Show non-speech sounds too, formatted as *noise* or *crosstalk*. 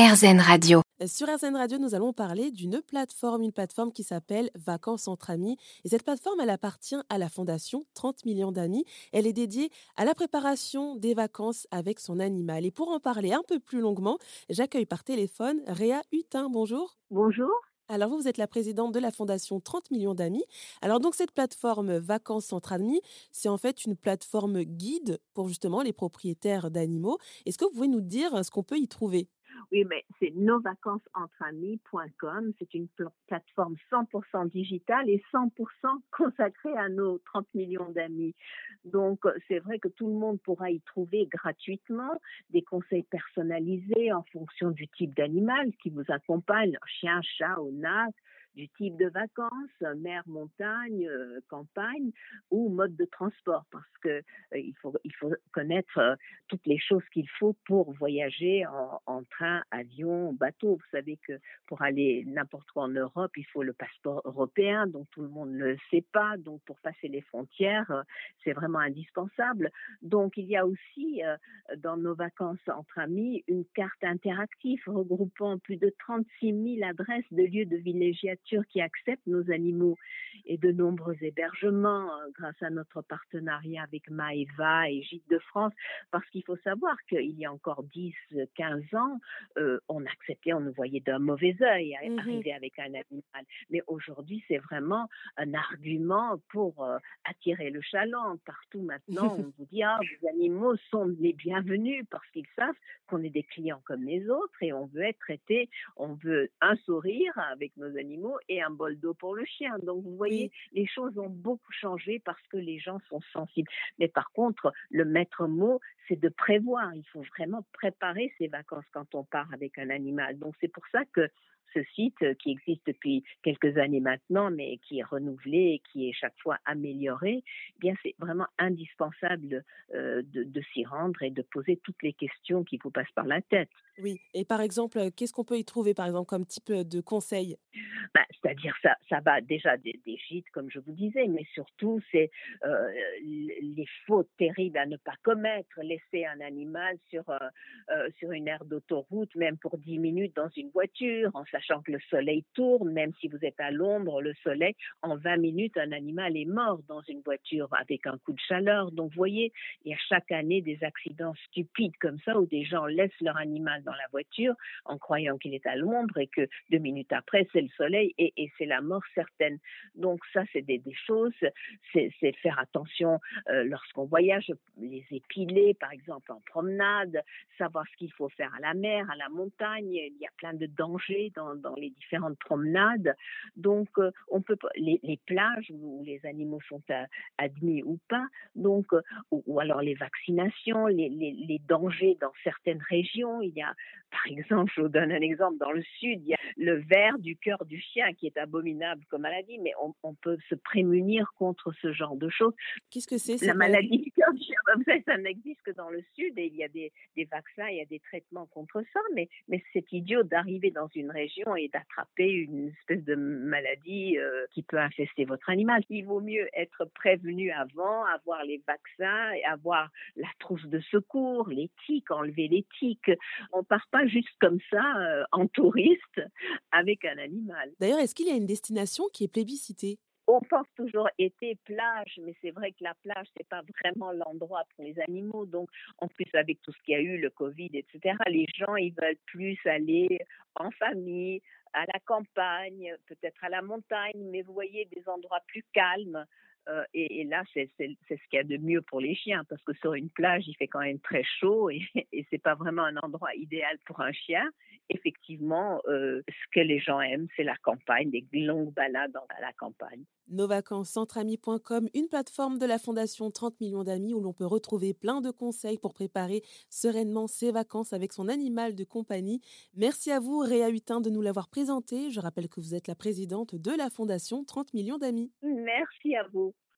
RZN Radio. Sur RZN Radio, nous allons parler d'une plateforme, une plateforme qui s'appelle Vacances entre amis. Et cette plateforme, elle appartient à la fondation 30 millions d'amis. Elle est dédiée à la préparation des vacances avec son animal. Et pour en parler un peu plus longuement, j'accueille par téléphone Réa Hutin. Bonjour. Bonjour. Alors vous, vous êtes la présidente de la fondation 30 millions d'amis. Alors donc cette plateforme Vacances entre amis, c'est en fait une plateforme guide pour justement les propriétaires d'animaux. Est-ce que vous pouvez nous dire ce qu'on peut y trouver? Oui, mais c'est nosvacancesentreamis.com. C'est une plateforme 100% digitale et 100% consacrée à nos 30 millions d'amis. Donc, c'est vrai que tout le monde pourra y trouver gratuitement des conseils personnalisés en fonction du type d'animal qui vous accompagne, chien, chat ou nat, du type de vacances, mer, montagne, euh, campagne ou mode de transport, parce que euh, il, faut, il faut connaître euh, toutes les choses qu'il faut pour voyager en, train, avion, bateau. Vous savez que pour aller n'importe où en Europe, il faut le passeport européen, donc tout le monde ne le sait pas. Donc pour passer les frontières, c'est vraiment indispensable. Donc il y a aussi dans nos vacances entre amis une carte interactive regroupant plus de 36 000 adresses de lieux de villégiature qui acceptent nos animaux et de nombreux hébergements euh, grâce à notre partenariat avec Maeva et Gîtes de France, parce qu'il faut savoir qu'il y a encore 10, 15 ans, euh, on acceptait, on nous voyait d'un mauvais œil à mmh arriver avec un animal. Mais aujourd'hui, c'est vraiment un argument pour euh, attirer le chaland. Partout maintenant, on *laughs* vous dit, ah, vos animaux sont les bienvenus parce qu'ils savent qu'on est des clients comme les autres et on veut être traité, on veut un sourire avec nos animaux et un bol d'eau pour le chien. Donc vous voyez, les choses ont beaucoup changé parce que les gens sont sensibles. Mais par contre, le maître mot, c'est de prévoir. Il faut vraiment préparer ses vacances quand on part avec un animal. Donc c'est pour ça que ce site euh, qui existe depuis quelques années maintenant, mais qui est renouvelé et qui est chaque fois amélioré, eh bien c'est vraiment indispensable euh, de, s'y rendre et de poser toutes les questions qui vous passent par la tête. Oui, et par exemple, euh, qu'est-ce qu'on peut y trouver, par exemple, comme type de conseil? Bah, C'est-à-dire, ça, ça va déjà des, gîtes, comme je vous disais, mais surtout, c'est les fautes terribles à ne pas commettre, laisser un animal sur, sur une aire d'autoroute, même pour 10 minutes dans une voiture, en sachant que le soleil tourne, même si vous êtes à l'ombre, le soleil, en 20 minutes, un animal est mort dans une voiture avec un coup de chaleur. Donc, vous voyez, il y a chaque année des accidents stupides comme ça où des gens laissent leur animal dans la voiture en croyant qu'il est à l'ombre et que deux minutes après, c'est le soleil et, c'est la mort certaine. Donc, ça, c'est des, choses, c'est faire attention euh, lorsqu'on voyage, les épiler, par exemple, en promenade, savoir ce qu'il faut faire à la mer, à la montagne. Il y a plein de dangers dans dans, les différentes promenades. Donc, euh, on peut les, les, plages où les animaux sont admis ou pas. Donc, euh, ou, alors les vaccinations, les, les, les, dangers dans certaines régions. Il y a, par exemple, je vous donne un exemple dans le sud, il y a le ver du cœur du chien qui est abominable comme maladie, mais on, on peut se prémunir contre ce genre de choses. Qu'est-ce que c'est La maladie? du cœur du chien, *laughs* ça n'existe que dans le sud et il y a des, des vaccins, il y a des traitements contre ça, mais, mais c'est idiot d'arriver dans une région et d'attraper une espèce de maladie euh, qui peut infester votre animal. Il vaut mieux être prévenu avant, avoir les vaccins, avoir la trousse de secours, les tiques, enlever les tiques. On part pas juste comme ça euh, en touriste avec un animal. D'ailleurs, est-ce qu'il y a une destination qui est plébiscitée? On pense toujours été plage, mais c'est vrai que la plage c'est pas vraiment l'endroit pour les animaux. Donc en plus avec tout ce qu'il y a eu, le Covid, etc. Les gens ils veulent plus aller en famille, à la campagne, peut-être à la montagne, mais vous voyez des endroits plus calmes. Euh, et, là, c'est ce qu'il y a de mieux pour les chiens, parce que sur une plage, il fait quand même très chaud et, *laughs* et c'est pas vraiment un endroit idéal pour un chien. Effectivement, euh, ce que les gens aiment, c'est la campagne, des longues balades dans la campagne. Nos vacances centreamis.com, une plateforme de la Fondation 30 millions d'amis où l'on peut retrouver plein de conseils pour préparer sereinement ses vacances avec son animal de compagnie. Merci à vous, Réa Hutin, de nous l'avoir présenté. Je rappelle que vous êtes la présidente de la Fondation 30 millions d'amis. Merci à vous.